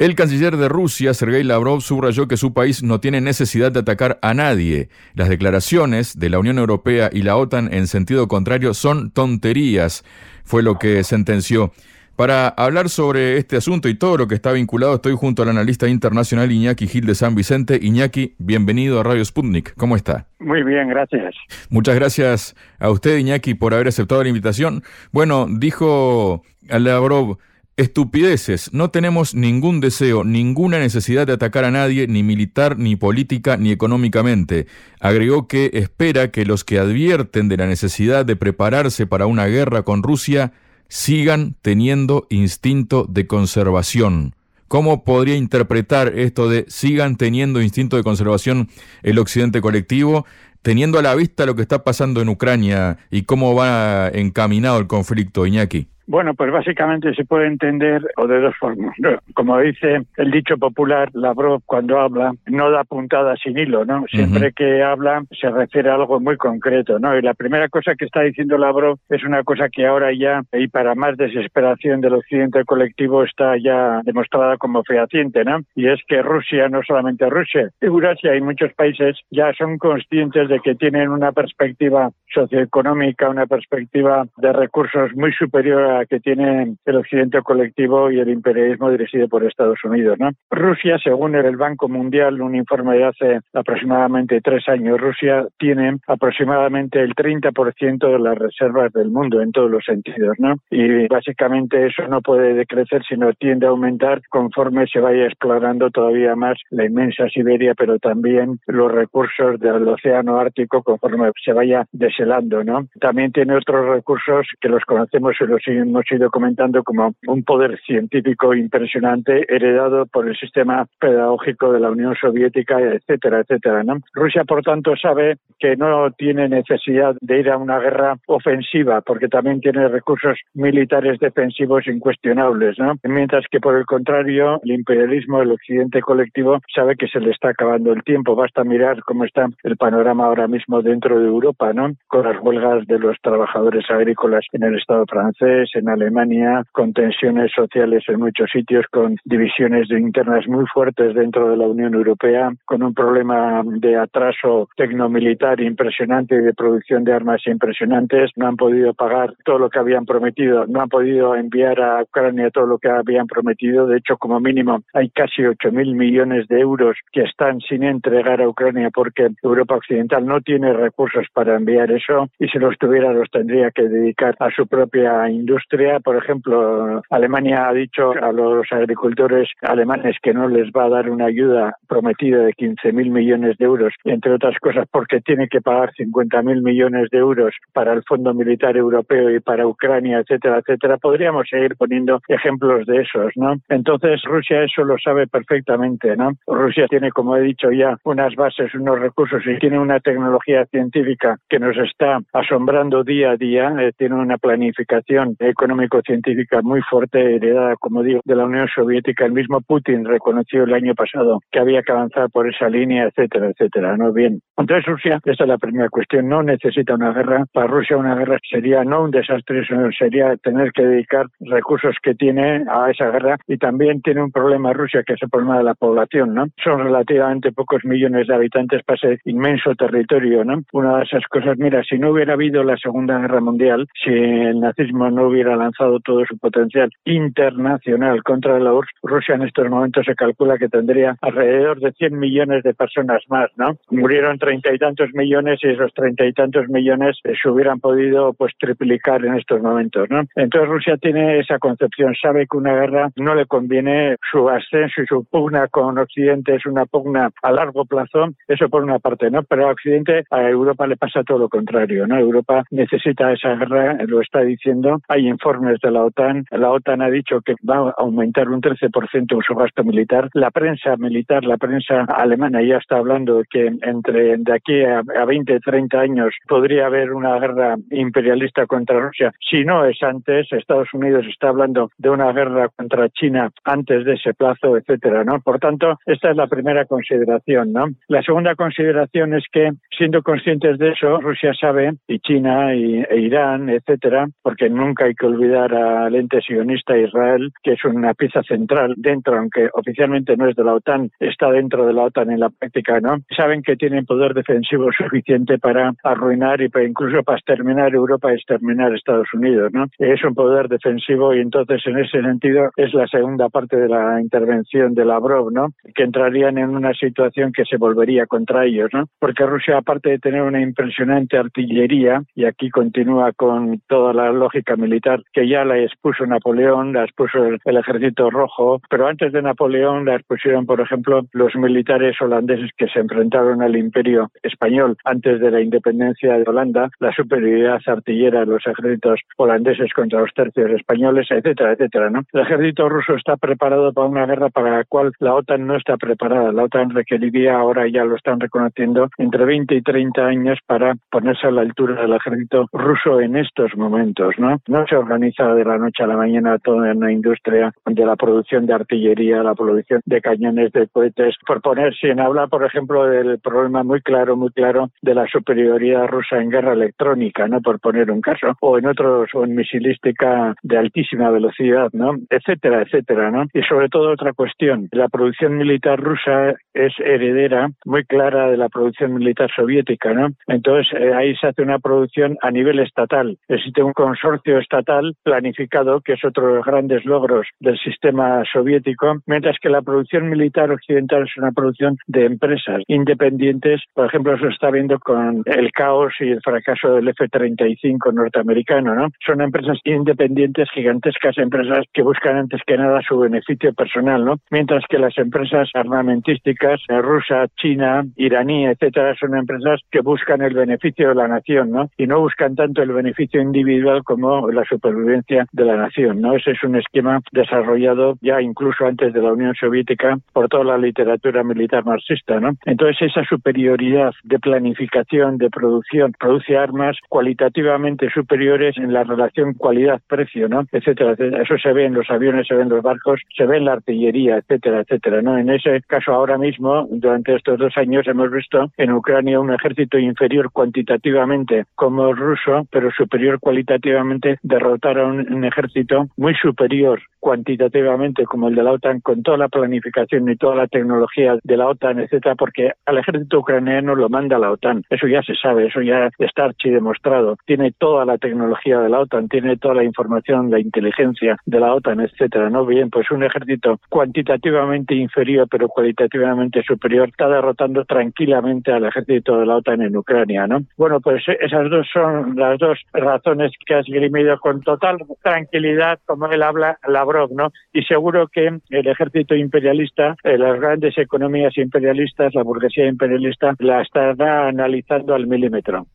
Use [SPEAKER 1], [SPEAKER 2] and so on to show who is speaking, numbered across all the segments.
[SPEAKER 1] El canciller de Rusia, Sergei Lavrov, subrayó que su país no tiene necesidad de atacar a nadie. Las declaraciones de la Unión Europea y la OTAN en sentido contrario son tonterías, fue lo que sentenció. Para hablar sobre este asunto y todo lo que está vinculado, estoy junto al analista internacional Iñaki Gil de San Vicente. Iñaki, bienvenido a Radio Sputnik. ¿Cómo está?
[SPEAKER 2] Muy bien, gracias.
[SPEAKER 1] Muchas gracias a usted, Iñaki, por haber aceptado la invitación. Bueno, dijo Lavrov Estupideces. No tenemos ningún deseo, ninguna necesidad de atacar a nadie, ni militar, ni política, ni económicamente. Agregó que espera que los que advierten de la necesidad de prepararse para una guerra con Rusia sigan teniendo instinto de conservación. ¿Cómo podría interpretar esto de sigan teniendo instinto de conservación el occidente colectivo, teniendo a la vista lo que está pasando en Ucrania y cómo va encaminado el conflicto, Iñaki?
[SPEAKER 2] Bueno, pues básicamente se puede entender o de dos formas. Como dice el dicho popular, Lavrov cuando habla no da puntada sin hilo, ¿no? Siempre que habla se refiere a algo muy concreto, ¿no? Y la primera cosa que está diciendo Lavrov es una cosa que ahora ya, y para más desesperación del occidente colectivo, está ya demostrada como fehaciente, ¿no? Y es que Rusia, no solamente Rusia, Eurasia y muchos países ya son conscientes de que tienen una perspectiva socioeconómica, una perspectiva de recursos muy superior a que tiene el occidente colectivo y el imperialismo dirigido por Estados Unidos. ¿no? Rusia, según el Banco Mundial, un informe de hace aproximadamente tres años, Rusia tiene aproximadamente el 30% de las reservas del mundo en todos los sentidos. ¿no? Y básicamente eso no puede decrecer, sino tiende a aumentar conforme se vaya explorando todavía más la inmensa Siberia, pero también los recursos del océano Ártico conforme se vaya deshelando. ¿no? También tiene otros recursos que los conocemos y los hemos ido comentando como un poder científico impresionante heredado por el sistema pedagógico de la Unión Soviética, etcétera, etcétera. ¿no? Rusia, por tanto, sabe que no tiene necesidad de ir a una guerra ofensiva porque también tiene recursos militares defensivos incuestionables, ¿no? Mientras que, por el contrario, el imperialismo, el occidente colectivo, sabe que se le está acabando el tiempo. Basta mirar cómo está el panorama ahora mismo dentro de Europa, ¿no? Con las huelgas de los trabajadores agrícolas en el Estado francés, en Alemania, con tensiones sociales en muchos sitios, con divisiones internas muy fuertes dentro de la Unión Europea, con un problema de atraso tecnomilitar impresionante y de producción de armas impresionantes. No han podido pagar todo lo que habían prometido, no han podido enviar a Ucrania todo lo que habían prometido. De hecho, como mínimo, hay casi 8.000 millones de euros que están sin entregar a Ucrania porque Europa Occidental no tiene recursos para enviar eso y si los tuviera los tendría que dedicar a su propia industria por ejemplo, Alemania ha dicho a los agricultores alemanes que no les va a dar una ayuda prometida de 15.000 millones de euros, entre otras cosas porque tiene que pagar 50.000 millones de euros para el Fondo Militar Europeo y para Ucrania, etcétera, etcétera. Podríamos seguir poniendo ejemplos de esos, ¿no? Entonces, Rusia eso lo sabe perfectamente, ¿no? Rusia tiene, como he dicho ya, unas bases, unos recursos y tiene una tecnología científica que nos está asombrando día a día, eh, tiene una planificación económico-científica muy fuerte, heredada, como digo, de la Unión Soviética. El mismo Putin reconoció el año pasado que había que avanzar por esa línea, etcétera, etcétera. ¿no? Bien. Entonces, Rusia, esta es la primera cuestión, no necesita una guerra. Para Rusia una guerra sería no un desastre, sino sería tener que dedicar recursos que tiene a esa guerra y también tiene un problema Rusia, que es el problema de la población, ¿no? Son relativamente pocos millones de habitantes para ese inmenso territorio, ¿no? Una de esas cosas, mira, si no hubiera habido la Segunda Guerra Mundial, si el nazismo no hubiera hubiera lanzado todo su potencial internacional contra la URSS, Rusia en estos momentos se calcula que tendría alrededor de 100 millones de personas más, ¿no? Murieron treinta y tantos millones y esos treinta y tantos millones eh, se hubieran podido pues triplicar en estos momentos, ¿no? Entonces Rusia tiene esa concepción, sabe que una guerra no le conviene su ascenso y su pugna con Occidente es una pugna a largo plazo, eso por una parte, ¿no? Pero a Occidente, a Europa le pasa todo lo contrario, ¿no? Europa necesita esa guerra, lo está diciendo, hay informes de la OTAN. La OTAN ha dicho que va a aumentar un 13% su gasto militar. La prensa militar, la prensa alemana ya está hablando que entre de aquí a, a 20, 30 años podría haber una guerra imperialista contra Rusia. Si no es antes, Estados Unidos está hablando de una guerra contra China antes de ese plazo, etcétera, ¿no? Por tanto, esta es la primera consideración, ¿no? La segunda consideración es que, siendo conscientes de eso, Rusia sabe, y China, y, e Irán, etcétera, porque nunca hay que olvidar al ente sionista Israel, que es una pieza central dentro, aunque oficialmente no es de la OTAN, está dentro de la OTAN en la práctica, ¿no? Saben que tienen poder defensivo suficiente para arruinar y para incluso para exterminar Europa y exterminar Estados Unidos, ¿no? Es un poder defensivo y entonces en ese sentido es la segunda parte de la intervención de Lavrov, ¿no? Que entrarían en una situación que se volvería contra ellos, ¿no? Porque Rusia, aparte de tener una impresionante artillería, y aquí continúa con toda la lógica militar que ya la expuso Napoleón, la expuso el, ejército rojo, pero antes de Napoleón la expusieron, por ejemplo, los militares holandeses que se enfrentaron al imperio español antes de la independencia de Holanda, la superioridad artillera de los ejércitos holandeses contra los tercios españoles, etcétera, etcétera, ¿no? El ejército ruso está preparado para una guerra para la cual la OTAN no está preparada. La OTAN requeriría, ahora ya lo están reconociendo, entre 20 y 30 años para ponerse a la altura del ejército ruso en estos momentos, ¿no? No se organiza de la noche a la mañana toda una industria de la producción de artillería, la producción de cañones, de cohetes, por poner, sin hablar, por ejemplo, del problema muy claro, muy claro de la superioridad rusa en guerra electrónica, ¿no? Por poner un caso, o en otros, o en misilística de altísima velocidad, ¿no? Etcétera, etcétera, ¿no? Y sobre todo otra cuestión, la producción militar rusa es heredera muy clara de la producción militar soviética, ¿no? Entonces eh, ahí se hace una producción a nivel estatal. Existe un consorcio estatal planificado, que es otro de los grandes logros del sistema soviético, mientras que la producción militar occidental es una producción de empresas independientes. Por ejemplo, eso está viendo con el caos y el fracaso del F-35 norteamericano, ¿no? Son empresas independientes, gigantescas empresas que buscan antes que nada su beneficio personal, ¿no? Mientras que las empresas armamentísticas, eh, rusa, china, iraní, etcétera, son empresas que buscan el beneficio de la nación, ¿no? Y no buscan tanto el beneficio individual como la supervivencia de la nación, ¿no? Ese es un esquema desarrollado ya incluso antes de la Unión Soviética por toda la literatura militar marxista, ¿no? Entonces esa superioridad de planificación, de producción, produce armas cualitativamente superiores en la relación cualidad-precio, ¿no? Etcétera, etcétera. Eso se ve en los aviones, se ve en los barcos, se ve en la artillería, etcétera, etcétera, ¿no? En ese caso ahora mismo, durante estos dos años hemos visto en Ucrania un ejército inferior cuantitativamente como el ruso, pero superior cualitativamente derrotar a un, ejército muy superior cuantitativamente como el de la OTAN con toda la planificación y toda la tecnología de la OTAN, etcétera, porque al ejército ucraniano lo manda la OTAN. Eso ya se sabe, eso ya está archidemostrado. Tiene toda la tecnología de la OTAN, tiene toda la información, la inteligencia de la OTAN, etcétera, ¿no? Bien, pues un ejército cuantitativamente inferior pero cualitativamente superior está derrotando tranquilamente al ejército de la OTAN en Ucrania, ¿no? Bueno, pues esas dos son las dos razones que has grimido con total tranquilidad, como él habla, Lavrov, ¿no? Y seguro que el ejército imperialista, eh, las grandes economías imperialistas, la burguesía imperialista, la estará analizando al milímetro.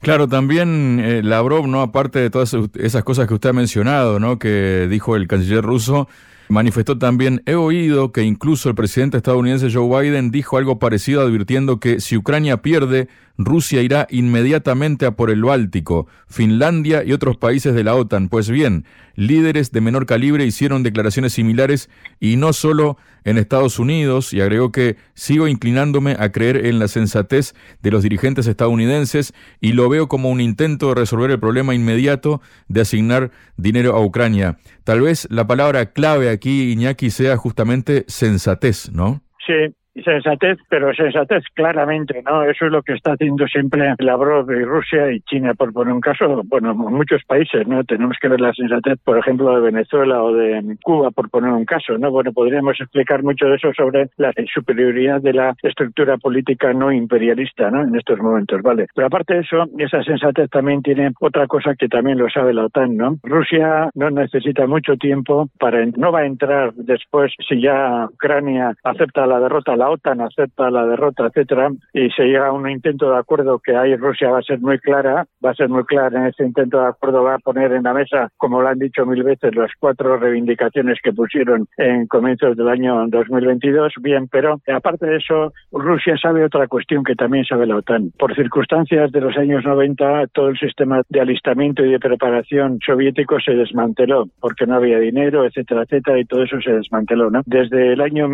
[SPEAKER 1] Claro, también eh, Lavrov, ¿no? Aparte de todas esas cosas que usted ha mencionado, ¿no? Que dijo el canciller ruso, Manifestó también, he oído que incluso el presidente estadounidense Joe Biden dijo algo parecido advirtiendo que si Ucrania pierde, Rusia irá inmediatamente a por el Báltico, Finlandia y otros países de la OTAN. Pues bien, líderes de menor calibre hicieron declaraciones similares y no solo en Estados Unidos, y agregó que sigo inclinándome a creer en la sensatez de los dirigentes estadounidenses y lo veo como un intento de resolver el problema inmediato de asignar dinero a Ucrania. Tal vez la palabra clave aquí, Iñaki, sea justamente sensatez, ¿no?
[SPEAKER 2] Sí, sensatez, pero sensatez claramente, ¿no? Eso es lo que está haciendo siempre Lavrov y Rusia y China, por poner un caso, bueno, muchos países, ¿no? Tenemos que ver la sensatez, por ejemplo, de Venezuela o de Cuba, por poner un caso, ¿no? Bueno, podríamos explicar mucho de eso sobre la superioridad de la estructura política no imperialista, ¿no? En estos momentos, ¿vale? Pero aparte de eso, esa sensatez también tiene otra cosa que también lo sabe la OTAN, ¿no? Rusia no necesita mucho tiempo para, no va a entrar después, si ya Ucrania acepta la derrota, la OTAN acepta la derrota, etcétera, y se llega a un intento de acuerdo que ahí Rusia va a ser muy clara, va a ser muy clara en ese intento de acuerdo, va a poner en la mesa, como lo han dicho mil veces, las cuatro reivindicaciones que pusieron en comienzos del año 2022, bien, pero aparte de eso, Rusia sabe otra cuestión que también sabe la OTAN. Por circunstancias de los años 90, todo el sistema de alistamiento y de preparación soviético se desmanteló, porque no había dinero, etcétera, etcétera, y todo eso se desmanteló, ¿no? Desde el año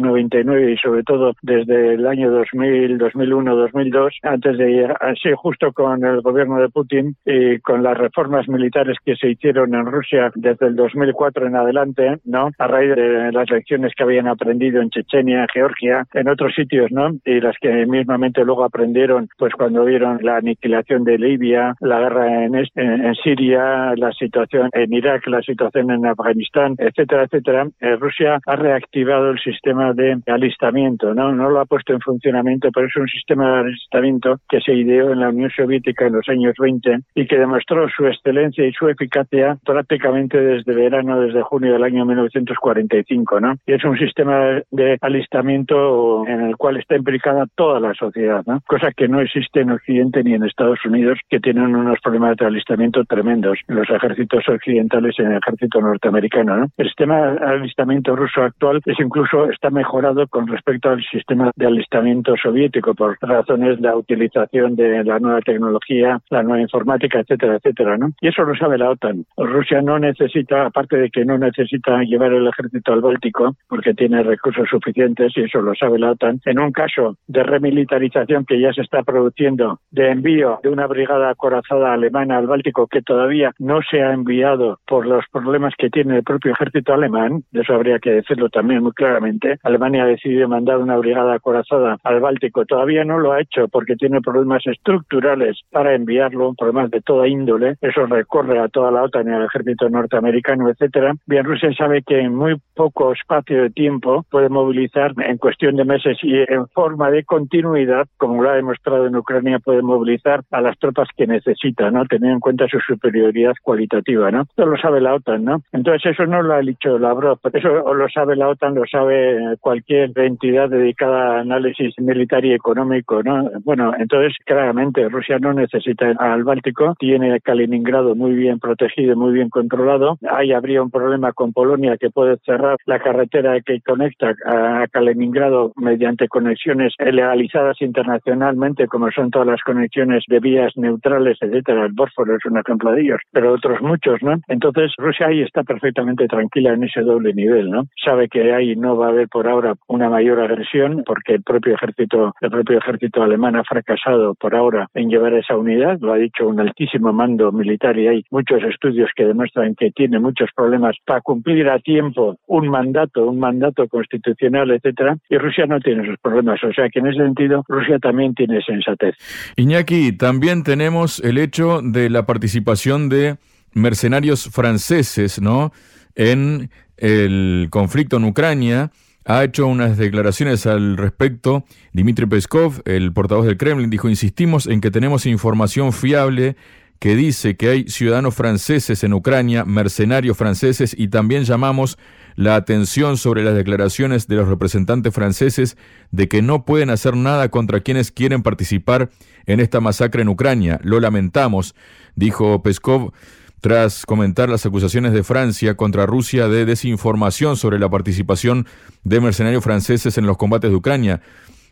[SPEAKER 2] 1998-99 y sobre todo desde el año 2000, 2001, 2002, antes de así justo con el gobierno de Putin y con las reformas militares que se hicieron en Rusia desde el 2004 en adelante, ¿no? A raíz de las lecciones que habían aprendido en Chechenia, Georgia, en otros sitios, ¿no? Y las que mismamente luego aprendieron, pues cuando vieron la aniquilación de Libia, la guerra en, en, Siria, la situación en Irak, la situación en Afganistán, etcétera, etcétera. Eh, Rusia ha reactivado el sistema de alistamiento, ¿no? No lo ha puesto en funcionamiento, pero es un sistema de alistamiento que se ideó en la Unión Soviética en los años 20 y que demostró su excelencia y su eficacia prácticamente desde verano, desde junio del año 1945, ¿no? Y es un sistema de alistamiento en el cual está implicada toda la sociedad, ¿no? Cosa que no existe en Occidente ni en Estados Unidos, que tienen unos problemas de alistamiento tremendos en los ejércitos occidentales y en el ejército norteamericano, ¿no? El sistema de alistamiento ruso actual es incluso está mejorado con respecto al sistema de alistamiento soviético por razones de la utilización de la nueva tecnología, la nueva informática, etcétera, etcétera, ¿no? Y eso lo sabe la OTAN. Rusia no necesita, aparte de que no necesita llevar el ejército al Báltico, porque tiene recursos suficientes, y eso lo sabe la OTAN, en un caso de remilitarización que ya se está produciendo, de envío de una brigada acorazada alemana al Báltico que todavía no se ha enviado por los problemas que tiene el propio ejército alemán, eso habría que decirlo también muy claramente, Alemania ha decidido mandar una brigada acorazada al Báltico, todavía no lo ha hecho porque tiene problemas estructurales para enviarlo, problemas de toda índole, eso recorre a toda la OTAN y al ejército norteamericano, etcétera. Bien, Rusia sabe que en muy poco espacio de tiempo puede movilizar en cuestión de meses y en forma de continuidad, como lo ha demostrado en Ucrania, puede movilizar a las tropas que necesita, ¿no? Teniendo en cuenta su superioridad cualitativa, ¿no? Eso lo sabe la OTAN, ¿no? Entonces eso no lo ha dicho Lavrov, eso lo sabe la OTAN, lo sabe cualquier entidad dedicada a análisis militar y económico, ¿no? Bueno, entonces claramente Rusia no necesita al Báltico, tiene Kaliningrado muy bien protegido, muy bien controlado. Ahí habría un problema con Polonia que puede cerrar la carretera que conecta a Kaliningrado mediante conexiones legalizadas internacionalmente, como son todas las conexiones de vías neutrales, etcétera. El Bósforo es un ejemplo de ellos, pero otros muchos, ¿no? Entonces Rusia ahí está perfectamente tranquila en ese doble nivel, ¿no? Sabe que ahí no va a haber por ahora una mayor agresión porque el propio ejército, el propio ejército alemán ha fracasado por ahora en llevar esa unidad, lo ha dicho un altísimo mando militar y hay muchos estudios que demuestran que tiene muchos problemas para cumplir a tiempo un mandato, un mandato constitucional, etcétera, y Rusia no tiene esos problemas, o sea que en ese sentido Rusia también tiene sensatez.
[SPEAKER 1] Iñaki, también tenemos el hecho de la participación de mercenarios franceses, ¿no? En el conflicto en Ucrania ha hecho unas declaraciones al respecto. Dmitry Peskov, el portavoz del Kremlin, dijo, insistimos en que tenemos información fiable que dice que hay ciudadanos franceses en Ucrania, mercenarios franceses, y también llamamos la atención sobre las declaraciones de los representantes franceses de que no pueden hacer nada contra quienes quieren participar en esta masacre en Ucrania. Lo lamentamos, dijo Peskov tras comentar las acusaciones de Francia contra Rusia de desinformación sobre la participación de mercenarios franceses en los combates de Ucrania.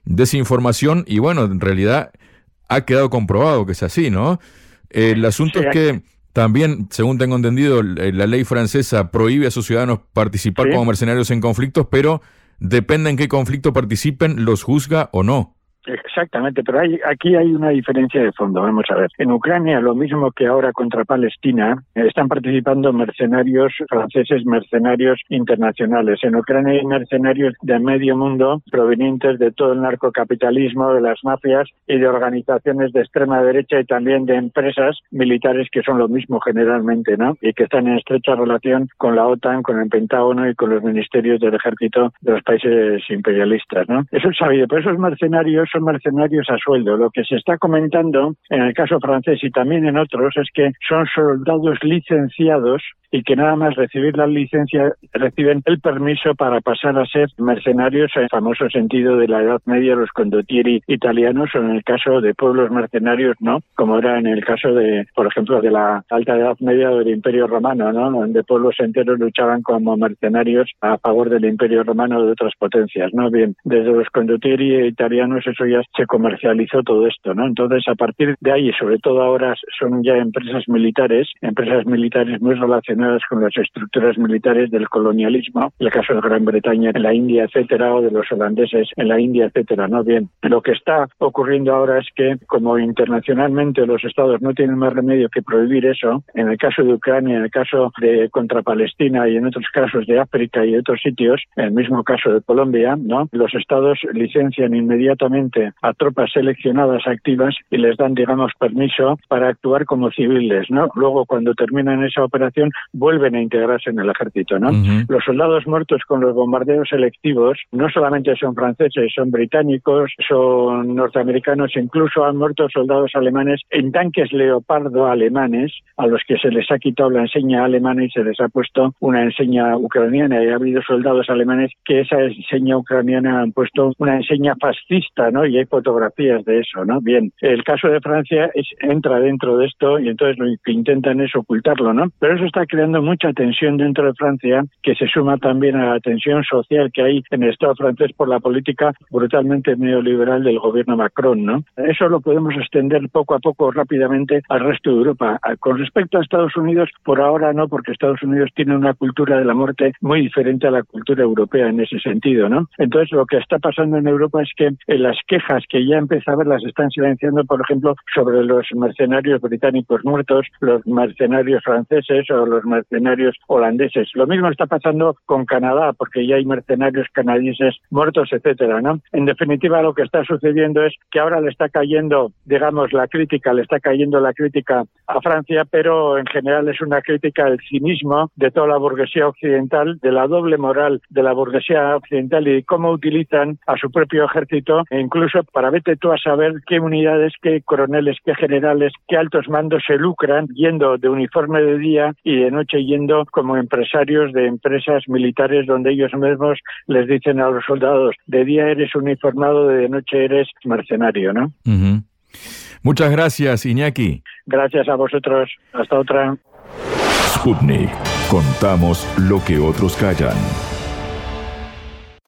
[SPEAKER 1] Desinformación y bueno, en realidad ha quedado comprobado que es así, ¿no? El asunto es que también, según tengo entendido, la ley francesa prohíbe a sus ciudadanos participar como mercenarios en conflictos, pero depende en qué conflicto participen, los juzga o no.
[SPEAKER 2] Exactamente, pero hay, aquí hay una diferencia de fondo. Vamos a ver. En Ucrania, lo mismo que ahora contra Palestina, están participando mercenarios franceses, mercenarios internacionales. En Ucrania hay mercenarios de medio mundo provenientes de todo el narcocapitalismo, de las mafias y de organizaciones de extrema derecha y también de empresas militares que son lo mismo generalmente, ¿no? Y que están en estrecha relación con la OTAN, con el Pentágono y con los ministerios del ejército de los países imperialistas, ¿no? Eso es sabido, pero esos mercenarios son mercenarios a sueldo. Lo que se está comentando en el caso francés y también en otros es que son soldados licenciados y que nada más recibir la licencia reciben el permiso para pasar a ser mercenarios en el famoso sentido de la Edad Media, los condottieri italianos, o en el caso de pueblos mercenarios, ¿no? Como era en el caso de, por ejemplo, de la Alta Edad Media del Imperio Romano, ¿no? Donde pueblos enteros luchaban como mercenarios a favor del Imperio Romano de otras potencias, ¿no? Bien, desde los condottieri italianos eso se comercializó todo esto, ¿no? Entonces, a partir de ahí, sobre todo ahora, son ya empresas militares, empresas militares muy relacionadas con las estructuras militares del colonialismo, el caso de Gran Bretaña en la India, etcétera, o de los holandeses en la India, etcétera, ¿no? Bien, lo que está ocurriendo ahora es que, como internacionalmente los estados no tienen más remedio que prohibir eso, en el caso de Ucrania, en el caso de contra Palestina y en otros casos de África y otros sitios, en el mismo caso de Colombia, ¿no? Los estados licencian inmediatamente a tropas seleccionadas activas y les dan, digamos, permiso para actuar como civiles, ¿no? Luego, cuando terminan esa operación, vuelven a integrarse en el ejército, ¿no? Los soldados muertos con los bombardeos selectivos no solamente son franceses, son británicos, son norteamericanos, incluso han muerto soldados alemanes en tanques leopardo alemanes a los que se les ha quitado la enseña alemana y se les ha puesto una enseña ucraniana y ha habido soldados alemanes que esa enseña ucraniana han puesto una enseña fascista, ¿no? Y hay fotografías de eso, ¿no? Bien, el caso de Francia entra dentro de esto y entonces lo que intentan es ocultarlo, ¿no? Pero eso está creando mucha tensión dentro de Francia que se suma también a la tensión social que hay en el Estado francés por la política brutalmente neoliberal del gobierno Macron, ¿no? Eso lo podemos extender poco a poco rápidamente al resto de Europa. Con respecto a Estados Unidos, por ahora no, porque Estados Unidos tiene una cultura de la muerte muy diferente a la cultura europea en ese sentido, ¿no? Entonces, lo que está pasando en Europa es que las quejas que ya empezó a ver las están silenciando, por ejemplo, sobre los mercenarios británicos muertos, los mercenarios franceses o los mercenarios holandeses. Lo mismo está pasando con Canadá, porque ya hay mercenarios canadienses muertos, etcétera, ¿no? En definitiva, lo que está sucediendo es que ahora le está cayendo, digamos, la crítica, le está cayendo la crítica a Francia, pero en general es una crítica al cinismo de toda la burguesía occidental, de la doble moral de la burguesía occidental y cómo utilizan a su propio ejército, incluso para vete tú a saber qué unidades, qué coroneles, qué generales, qué altos mandos se lucran yendo de uniforme de día y de noche yendo como empresarios de empresas militares donde ellos mismos les dicen a los soldados, de día eres uniformado, de noche eres mercenario, ¿no?
[SPEAKER 1] Muchas gracias, Iñaki.
[SPEAKER 2] Gracias a vosotros. Hasta otra.
[SPEAKER 3] Sputnik. Contamos lo que otros callan.